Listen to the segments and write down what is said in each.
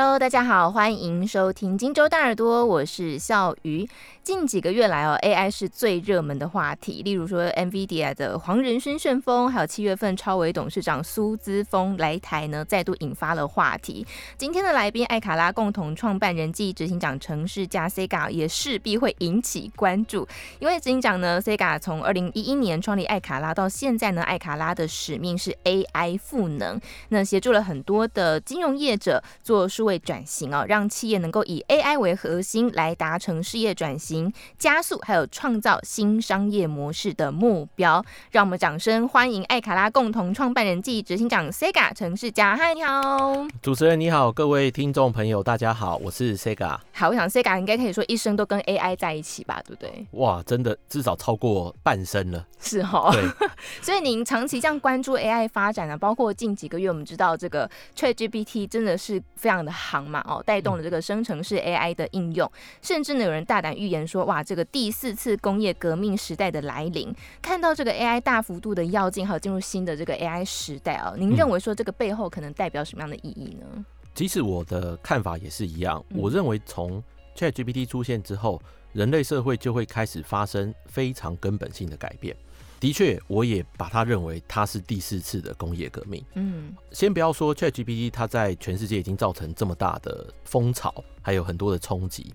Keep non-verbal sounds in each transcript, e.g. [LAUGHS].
Hello，大家好，欢迎收听《荆州大耳朵》，我是笑鱼。近几个月来哦，AI 是最热门的话题。例如说，NVIDIA 的黄仁勋旋风，还有七月份超微董事长苏姿丰来台呢，再度引发了话题。今天的来宾，艾卡拉共同创办人暨执行长程式家 Sega 也势必会引起关注。因为执行长呢，Sega 从二零一一年创立艾卡拉到现在呢，艾卡拉的使命是 AI 赋能，那协助了很多的金融业者做数位转型哦，让企业能够以 AI 为核心来达成事业转型、加速还有创造新商业模式的目标。让我们掌声欢迎艾卡拉共同创办人暨执行长 Sega 程式家。嗨，你好，主持人你好，各位听众朋友大家好，我是 Sega。好，我想 Sega 应该可以说一生都跟 AI 在一起吧，对不对？哇，真的至少超过半生了。是哈、哦，对。[LAUGHS] 所以您长期这样关注 AI 发展呢、啊，包括近几个月我们知道这个 ChatGPT 真的是非常的夯嘛。哦，带动了这个生成式 AI 的应用，嗯、甚至呢有人大胆预言说，哇，这个第四次工业革命时代的来临，看到这个 AI 大幅度的跃进，还有进入新的这个 AI 时代啊，您认为说这个背后可能代表什么样的意义呢？嗯、其实我的看法也是一样，我认为从 ChatGPT 出现之后，人类社会就会开始发生非常根本性的改变。的确，我也把它认为它是第四次的工业革命。嗯，先不要说 ChatGPT，它在全世界已经造成这么大的风潮，还有很多的冲击。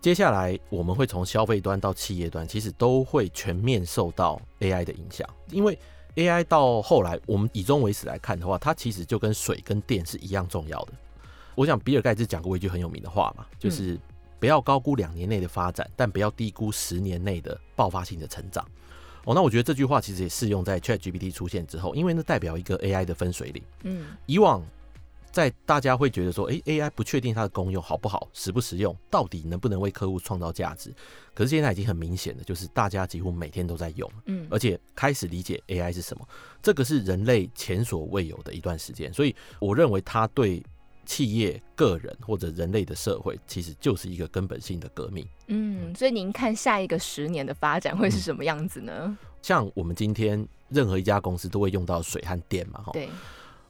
接下来我们会从消费端到企业端，其实都会全面受到 AI 的影响。因为 AI 到后来，我们以终为始来看的话，它其实就跟水跟电是一样重要的。我想比尔盖茨讲过一句很有名的话嘛，就是不要高估两年内的发展，但不要低估十年内的爆发性的成长。哦，那我觉得这句话其实也适用在 ChatGPT 出现之后，因为那代表一个 AI 的分水岭。嗯，以往在大家会觉得说，诶，AI 不确定它的功用好不好，实不实用，到底能不能为客户创造价值？可是现在已经很明显的，就是大家几乎每天都在用，嗯，而且开始理解 AI 是什么，这个是人类前所未有的一段时间，所以我认为它对。企业、个人或者人类的社会，其实就是一个根本性的革命。嗯，所以您看下一个十年的发展会是什么样子呢？嗯，像我们今天任何一家公司都会用到水和电嘛，哈。对。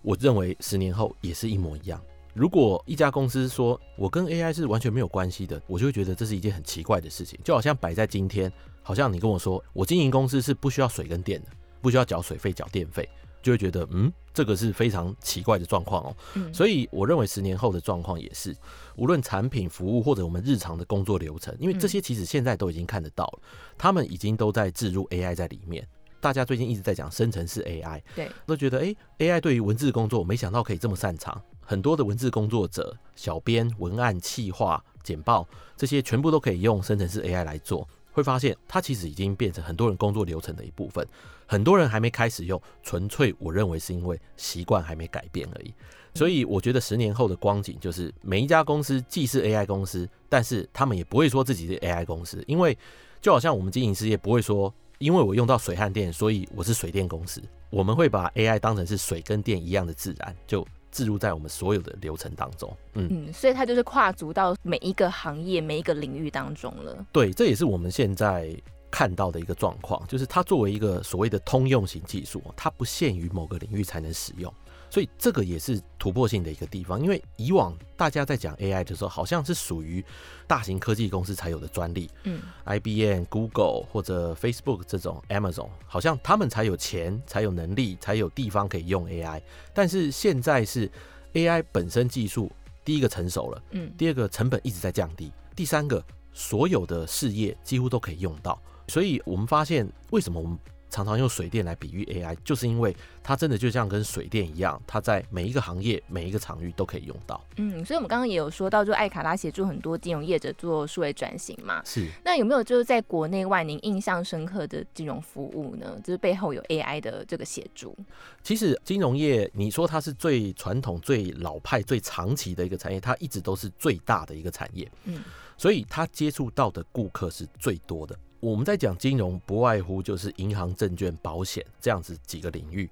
我认为十年后也是一模一样。如果一家公司说我跟 AI 是完全没有关系的，我就会觉得这是一件很奇怪的事情。就好像摆在今天，好像你跟我说我经营公司是不需要水跟电的，不需要缴水费、缴电费。就会觉得，嗯，这个是非常奇怪的状况哦。嗯，所以我认为十年后的状况也是，无论产品、服务或者我们日常的工作流程，因为这些其实现在都已经看得到了，他们已经都在置入 AI 在里面。大家最近一直在讲生成式 AI，对，都觉得，哎，AI 对于文字工作，没想到可以这么擅长。很多的文字工作者、小编、文案、企划、简报，这些全部都可以用生成式 AI 来做。会发现，它其实已经变成很多人工作流程的一部分。很多人还没开始用，纯粹我认为是因为习惯还没改变而已。所以我觉得十年后的光景就是，每一家公司既是 AI 公司，但是他们也不会说自己是 AI 公司，因为就好像我们经营事业不会说，因为我用到水和电，所以我是水电公司。我们会把 AI 当成是水跟电一样的自然，就。置入在我们所有的流程当中，嗯嗯，所以它就是跨足到每一个行业、每一个领域当中了。对，这也是我们现在看到的一个状况，就是它作为一个所谓的通用型技术，它不限于某个领域才能使用。所以这个也是突破性的一个地方，因为以往大家在讲 AI 的时候，好像是属于大型科技公司才有的专利，嗯，IBM、Google 或者 Facebook 这种 Amazon，好像他们才有钱、才有能力、才有地方可以用 AI。但是现在是 AI 本身技术第一个成熟了，嗯，第二个成本一直在降低，第三个所有的事业几乎都可以用到。所以我们发现，为什么我们常常用水电来比喻 AI，就是因为它真的就像跟水电一样，它在每一个行业、每一个场域都可以用到。嗯，所以我们刚刚也有说到，就艾卡拉协助很多金融业者做数位转型嘛。是。那有没有就是在国内外您印象深刻的金融服务呢？就是背后有 AI 的这个协助。其实金融业，你说它是最传统、最老派、最长期的一个产业，它一直都是最大的一个产业。嗯。所以它接触到的顾客是最多的。我们在讲金融，不外乎就是银行、证券、保险这样子几个领域。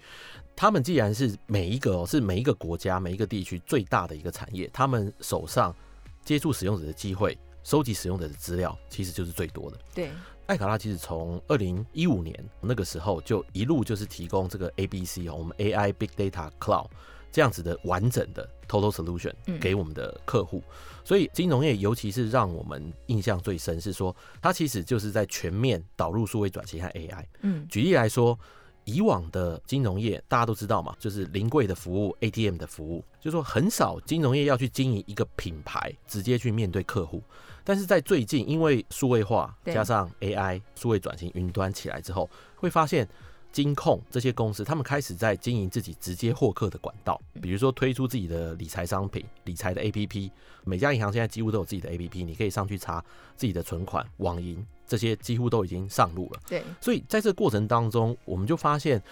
他们既然是每一个是每一个国家、每一个地区最大的一个产业，他们手上接触使用者的机会、收集使用者的资料，其实就是最多的。对，艾卡拉其实从二零一五年那个时候就一路就是提供这个 ABC 哦，我们 AI Big Data Cloud 这样子的完整的 total solution 给我们的客户。所以金融业尤其是让我们印象最深是说，它其实就是在全面导入数位转型和 AI。嗯，举例来说。以往的金融业大家都知道嘛，就是临柜的服务、ATM 的服务，就是说很少金融业要去经营一个品牌，直接去面对客户。但是在最近，因为数位化加上 AI 数位转型、云端起来之后，会发现金控这些公司，他们开始在经营自己直接获客的管道，比如说推出自己的理财商品、理财的 APP。每家银行现在几乎都有自己的 APP，你可以上去查自己的存款、网银。这些几乎都已经上路了。对，所以在这个过程当中，我们就发现，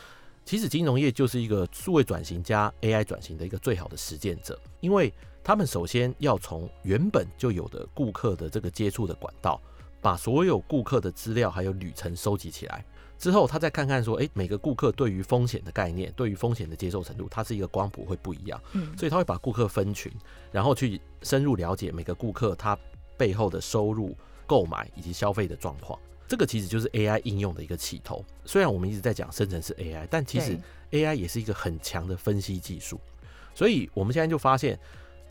其实金融业就是一个数位转型加 AI 转型的一个最好的实践者，因为他们首先要从原本就有的顾客的这个接触的管道，把所有顾客的资料还有旅程收集起来，之后他再看看说，哎，每个顾客对于风险的概念，对于风险的接受程度，它是一个光谱会不一样。嗯，所以他会把顾客分群，然后去深入了解每个顾客他背后的收入。购买以及消费的状况，这个其实就是 AI 应用的一个起头。虽然我们一直在讲生成式 AI，但其实 AI 也是一个很强的分析技术。所以我们现在就发现，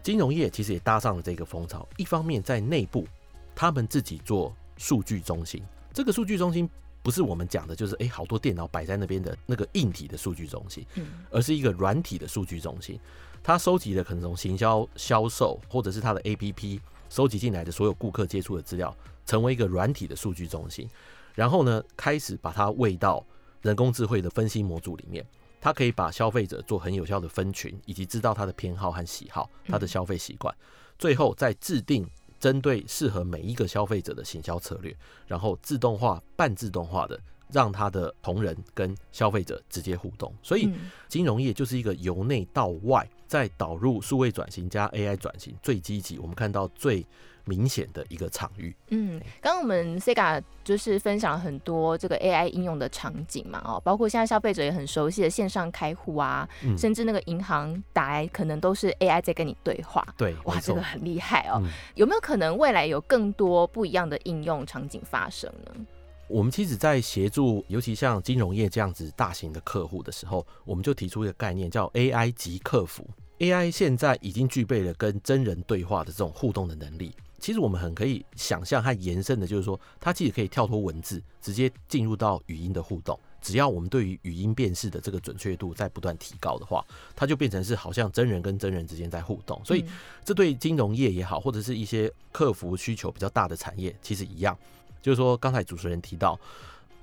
金融业其实也搭上了这个风潮。一方面在内部，他们自己做数据中心。这个数据中心不是我们讲的，就是诶好多电脑摆在那边的那个硬体的数据中心，而是一个软体的数据中心。它收集的可能从行销、销售，或者是它的 APP。收集进来的所有顾客接触的资料，成为一个软体的数据中心，然后呢，开始把它喂到人工智慧的分析模组里面，它可以把消费者做很有效的分群，以及知道他的偏好和喜好，他的消费习惯，最后再制定针对适合每一个消费者的行销策略，然后自动化、半自动化的让他的同仁跟消费者直接互动。所以，金融业就是一个由内到外。在导入数位转型加 AI 转型最积极，我们看到最明显的一个场域。嗯，刚刚我们 Sega 就是分享了很多这个 AI 应用的场景嘛，哦，包括现在消费者也很熟悉的线上开户啊，嗯、甚至那个银行打来可能都是 AI 在跟你对话。对，哇，这个很厉害哦。嗯、有没有可能未来有更多不一样的应用场景发生呢？我们其实，在协助尤其像金融业这样子大型的客户的时候，我们就提出一个概念，叫 AI 及客服。AI 现在已经具备了跟真人对话的这种互动的能力。其实我们很可以想象和延伸的，就是说，它其实可以跳脱文字，直接进入到语音的互动。只要我们对于语音辨识的这个准确度在不断提高的话，它就变成是好像真人跟真人之间在互动。所以，这对金融业也好，或者是一些客服需求比较大的产业，其实一样。就是说，刚才主持人提到，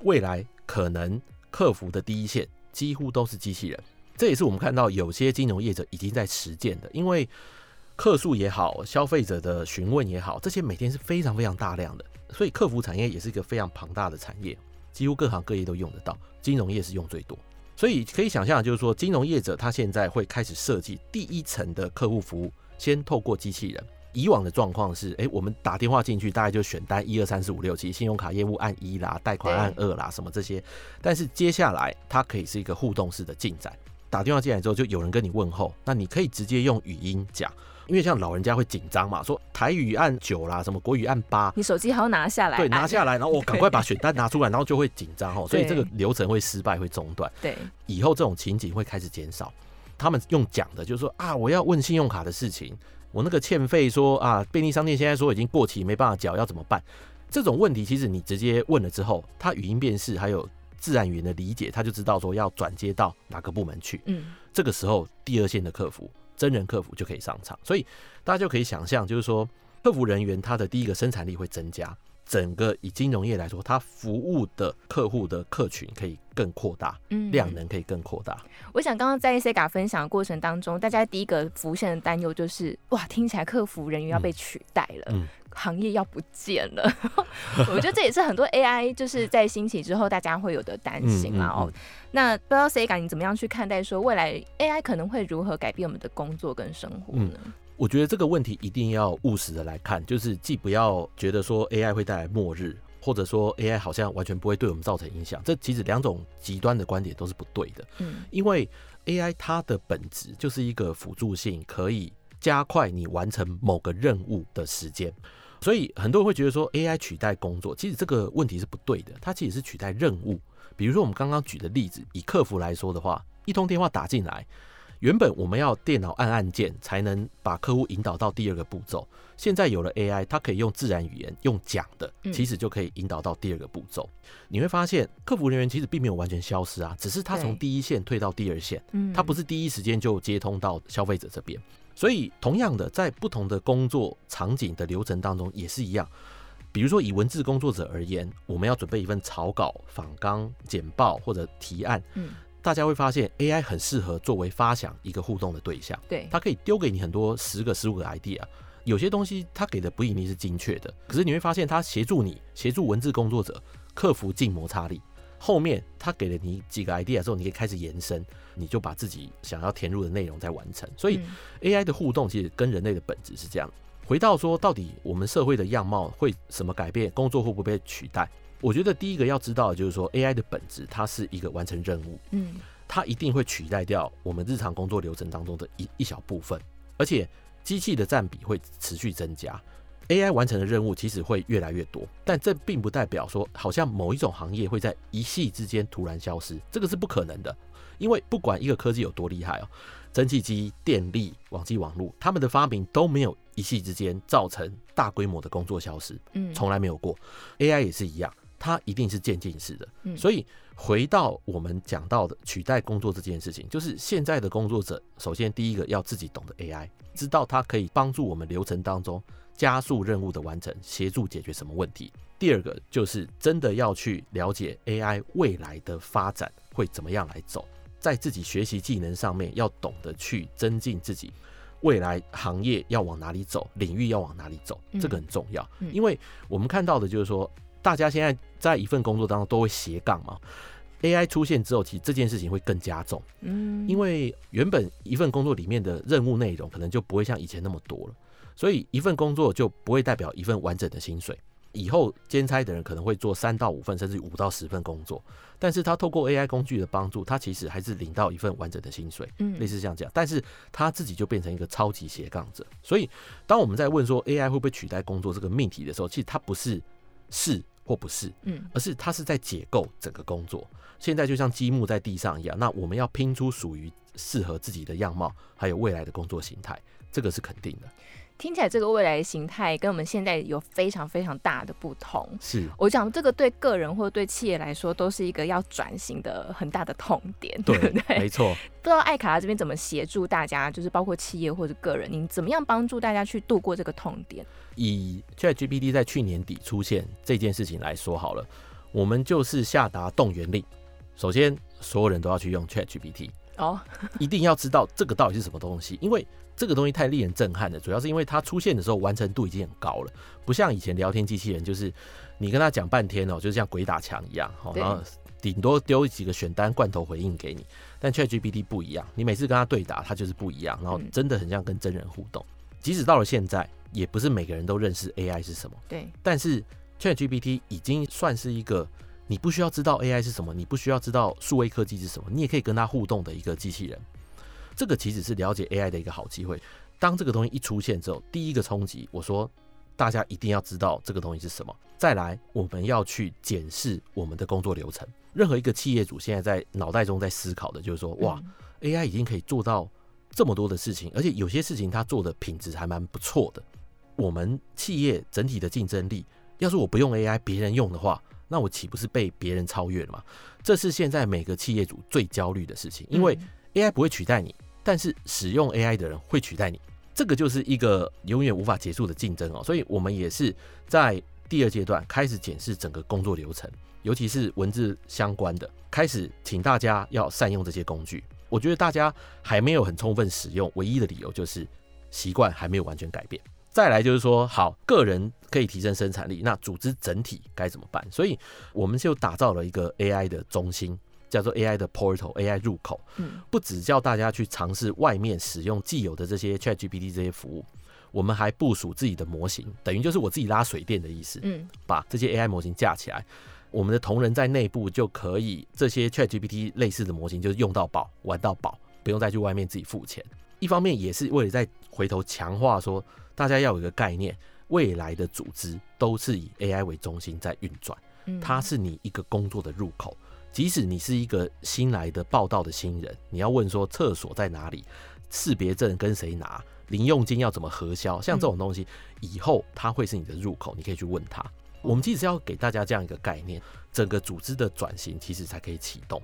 未来可能客服的第一线几乎都是机器人，这也是我们看到有些金融业者已经在实践的。因为客诉也好，消费者的询问也好，这些每天是非常非常大量的，所以客服产业也是一个非常庞大的产业，几乎各行各业都用得到。金融业是用最多，所以可以想象，就是说金融业者他现在会开始设计第一层的客户服务，先透过机器人。以往的状况是，哎、我们打电话进去，大概就选单一二三四五六七，信用卡业务按一啦，贷款按二啦，什么这些。但是接下来它可以是一个互动式的进展，打电话进来之后，就有人跟你问候，那你可以直接用语音讲，因为像老人家会紧张嘛，说台语按九啦，什么国语按八，你手机还要拿下来，对，拿下来，然后我赶快把选单拿出来，然后就会紧张 [LAUGHS] 哦，所以这个流程会失败，会中断。对，以后这种情景会开始减少，他们用讲的，就是说啊，我要问信用卡的事情。我那个欠费说啊，便利商店现在说已经过期，没办法缴，要怎么办？这种问题其实你直接问了之后，他语音辨识还有自然语言的理解，他就知道说要转接到哪个部门去。嗯，这个时候第二线的客服，真人客服就可以上场，所以大家就可以想象，就是说客服人员他的第一个生产力会增加。整个以金融业来说，它服务的客户的客群可以更扩大，嗯，量能可以更扩大。我想刚刚在 Sega 分享的过程当中，大家第一个浮现的担忧就是，哇，听起来客服人员要被取代了，嗯，行业要不见了。[LAUGHS] 我觉得这也是很多 AI 就是在兴起之后，大家会有的担心嘛。哦，那不知道 Sega 你怎么样去看待说未来 AI 可能会如何改变我们的工作跟生活呢？嗯我觉得这个问题一定要务实的来看，就是既不要觉得说 AI 会带来末日，或者说 AI 好像完全不会对我们造成影响，这其实两种极端的观点都是不对的。嗯，因为 AI 它的本质就是一个辅助性，可以加快你完成某个任务的时间，所以很多人会觉得说 AI 取代工作，其实这个问题是不对的，它其实是取代任务。比如说我们刚刚举的例子，以客服来说的话，一通电话打进来。原本我们要电脑按按键才能把客户引导到第二个步骤，现在有了 AI，它可以用自然语言，用讲的，其实就可以引导到第二个步骤。嗯、你会发现，客服人员其实并没有完全消失啊，只是他从第一线退到第二线，他不是第一时间就接通到消费者这边。所以，同样的，在不同的工作场景的流程当中也是一样。比如说，以文字工作者而言，我们要准备一份草稿、访纲、简报或者提案，嗯。大家会发现，AI 很适合作为发想一个互动的对象。对，它可以丢给你很多十个、十五个 idea。有些东西它给的不一定是精确的，可是你会发现，它协助你协助文字工作者克服静摩擦力。后面它给了你几个 idea 之后，你可以开始延伸，你就把自己想要填入的内容再完成。所以，AI 的互动其实跟人类的本质是这样。回到说，到底我们社会的样貌会什么改变？工作会不会被取代？我觉得第一个要知道的就是说，AI 的本质它是一个完成任务，嗯，它一定会取代掉我们日常工作流程当中的一一小部分，而且机器的占比会持续增加，AI 完成的任务其实会越来越多，但这并不代表说好像某一种行业会在一夕之间突然消失，这个是不可能的，因为不管一个科技有多厉害哦，蒸汽机、电力、网际网络，他们的发明都没有一夕之间造成大规模的工作消失，嗯，从来没有过，AI 也是一样。它一定是渐进式的，所以回到我们讲到的取代工作这件事情，就是现在的工作者，首先第一个要自己懂得 AI，知道它可以帮助我们流程当中加速任务的完成，协助解决什么问题。第二个就是真的要去了解 AI 未来的发展会怎么样来走，在自己学习技能上面要懂得去增进自己未来行业要往哪里走，领域要往哪里走，这个很重要，因为我们看到的就是说。大家现在在一份工作当中都会斜杠嘛，AI 出现之后，其实这件事情会更加重，嗯，因为原本一份工作里面的任务内容可能就不会像以前那么多了，所以一份工作就不会代表一份完整的薪水。以后兼差的人可能会做三到五份，甚至五到十份工作，但是他透过 AI 工具的帮助，他其实还是领到一份完整的薪水，嗯，类似像这样，但是他自己就变成一个超级斜杠者。所以，当我们在问说 AI 会不会取代工作这个命题的时候，其实它不是是。或不是，嗯，而是它是在解构整个工作。现在就像积木在地上一样，那我们要拼出属于适合自己的样貌，还有未来的工作形态，这个是肯定的。听起来这个未来的形态跟我们现在有非常非常大的不同。是我讲这个对个人或者对企业来说都是一个要转型的很大的痛点，对，对不对？没错。不知道艾卡拉这边怎么协助大家，就是包括企业或者个人，您怎么样帮助大家去度过这个痛点？以 ChatGPT 在去年底出现这件事情来说好了，我们就是下达动员令，首先所有人都要去用 ChatGPT 哦，一定要知道这个到底是什么东西，因为。这个东西太令人震撼了，主要是因为它出现的时候完成度已经很高了，不像以前聊天机器人，就是你跟他讲半天哦，就是像鬼打墙一样，然后顶多丢几个选单罐头回应给你。但 ChatGPT 不一样，你每次跟他对答，他就是不一样，然后真的很像跟真人互动。即使到了现在，也不是每个人都认识 AI 是什么。对，但是 ChatGPT 已经算是一个你不需要知道 AI 是什么，你不需要知道数位科技是什么，你也可以跟他互动的一个机器人。这个其实是了解 AI 的一个好机会。当这个东西一出现之后，第一个冲击，我说大家一定要知道这个东西是什么。再来，我们要去检视我们的工作流程。任何一个企业主现在在脑袋中在思考的就是说，哇，AI 已经可以做到这么多的事情，而且有些事情它做的品质还蛮不错的。我们企业整体的竞争力，要是我不用 AI，别人用的话，那我岂不是被别人超越了吗？这是现在每个企业主最焦虑的事情，因为 AI 不会取代你。但是使用 AI 的人会取代你，这个就是一个永远无法结束的竞争哦。所以，我们也是在第二阶段开始检视整个工作流程，尤其是文字相关的，开始请大家要善用这些工具。我觉得大家还没有很充分使用，唯一的理由就是习惯还没有完全改变。再来就是说，好，个人可以提升生产力，那组织整体该怎么办？所以，我们就打造了一个 AI 的中心。叫做 AI 的 Portal，AI 入口，嗯不只叫大家去尝试外面使用既有的这些 ChatGPT 这些服务，我们还部署自己的模型，等于就是我自己拉水电的意思。嗯，把这些 AI 模型架起来，我们的同仁在内部就可以这些 ChatGPT 类似的模型，就是用到饱，玩到饱，不用再去外面自己付钱。一方面也是为了再回头强化说，大家要有一个概念，未来的组织都是以 AI 为中心在运转，它是你一个工作的入口。即使你是一个新来的报道的新人，你要问说厕所在哪里，识别证跟谁拿，零用金要怎么核销，像这种东西，以后它会是你的入口，你可以去问他。我们其实是要给大家这样一个概念，整个组织的转型其实才可以启动。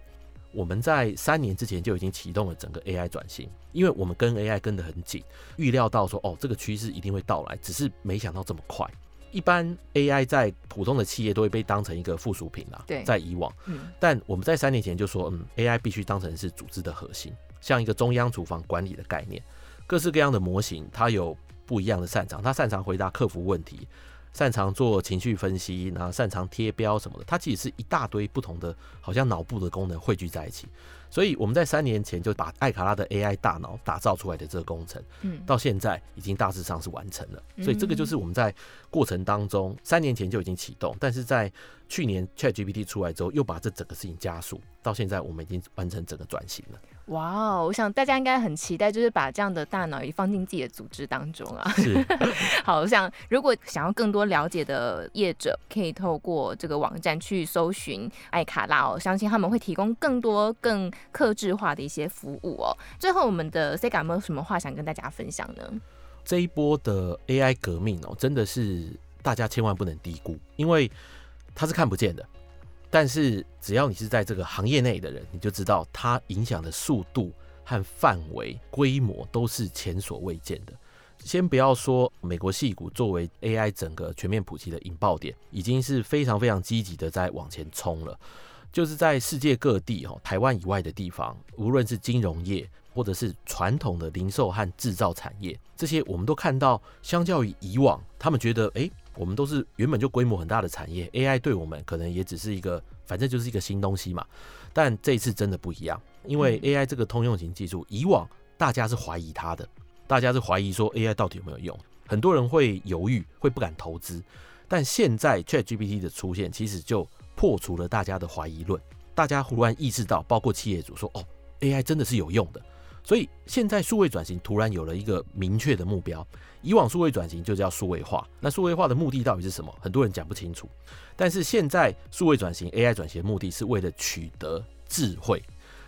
我们在三年之前就已经启动了整个 AI 转型，因为我们跟 AI 跟得很紧，预料到说哦，这个趋势一定会到来，只是没想到这么快。一般 AI 在普通的企业都会被当成一个附属品啦，对，在以往，嗯，但我们在三年前就说，嗯，AI 必须当成是组织的核心，像一个中央厨房管理的概念，各式各样的模型，它有不一样的擅长，它擅长回答客服问题。擅长做情绪分析，然后擅长贴标什么的，它其实是一大堆不同的，好像脑部的功能汇聚在一起。所以我们在三年前就把艾卡拉的 AI 大脑打造出来的这个工程，嗯，到现在已经大致上是完成了。所以这个就是我们在过程当中三年前就已经启动，但是在去年 ChatGPT 出来之后，又把这整个事情加速，到现在我们已经完成整个转型了。哇哦，我想大家应该很期待，就是把这样的大脑也放进自己的组织当中啊。是，[LAUGHS] 好，我想如果想要更多了解的业者，可以透过这个网站去搜寻爱卡拉哦，相信他们会提供更多更克制化的一些服务哦。最后，我们的 Sega 有没有什么话想跟大家分享呢？这一波的 AI 革命哦，真的是大家千万不能低估，因为它是看不见的。但是只要你是在这个行业内的人，你就知道它影响的速度和范围、规模都是前所未见的。先不要说美国戏股作为 AI 整个全面普及的引爆点，已经是非常非常积极的在往前冲了。就是在世界各地哦，台湾以外的地方，无论是金融业或者是传统的零售和制造产业，这些我们都看到，相较于以往，他们觉得哎。诶我们都是原本就规模很大的产业，AI 对我们可能也只是一个，反正就是一个新东西嘛。但这一次真的不一样，因为 AI 这个通用型技术，以往大家是怀疑它的，大家是怀疑说 AI 到底有没有用，很多人会犹豫，会不敢投资。但现在 ChatGPT 的出现，其实就破除了大家的怀疑论，大家忽然意识到，包括企业主说，哦，AI 真的是有用的。所以现在数位转型突然有了一个明确的目标。以往数位转型就叫数位化，那数位化的目的到底是什么？很多人讲不清楚。但是现在数位转型 AI 转型的目的是为了取得智慧，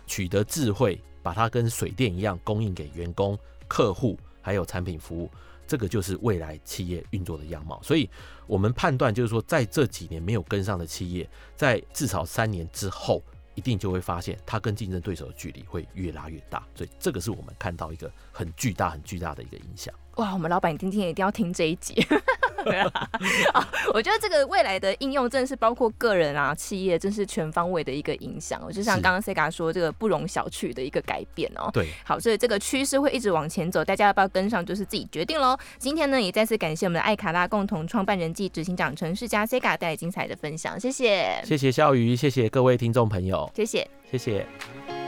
取得智慧，把它跟水电一样供应给员工、客户还有产品服务，这个就是未来企业运作的样貌。所以我们判断就是说，在这几年没有跟上的企业，在至少三年之后。定就会发现，它跟竞争对手的距离会越拉越大，所以这个是我们看到一个很巨大、很巨大的一个影响。哇，我们老板今天一定要听这一集。[LAUGHS] 我觉得这个未来的应用真的是包括个人啊、企业，真是全方位的一个影响。就像刚刚 Sega 说，这个不容小觑的一个改变哦。对，好，所以这个趋势会一直往前走，大家要不要跟上，就是自己决定喽。今天呢，也再次感谢我们的艾卡拉共同创办人暨执行长程世家 Sega 带来精彩的分享，谢谢，谢谢笑鱼，谢谢各位听众朋友，谢谢，谢谢。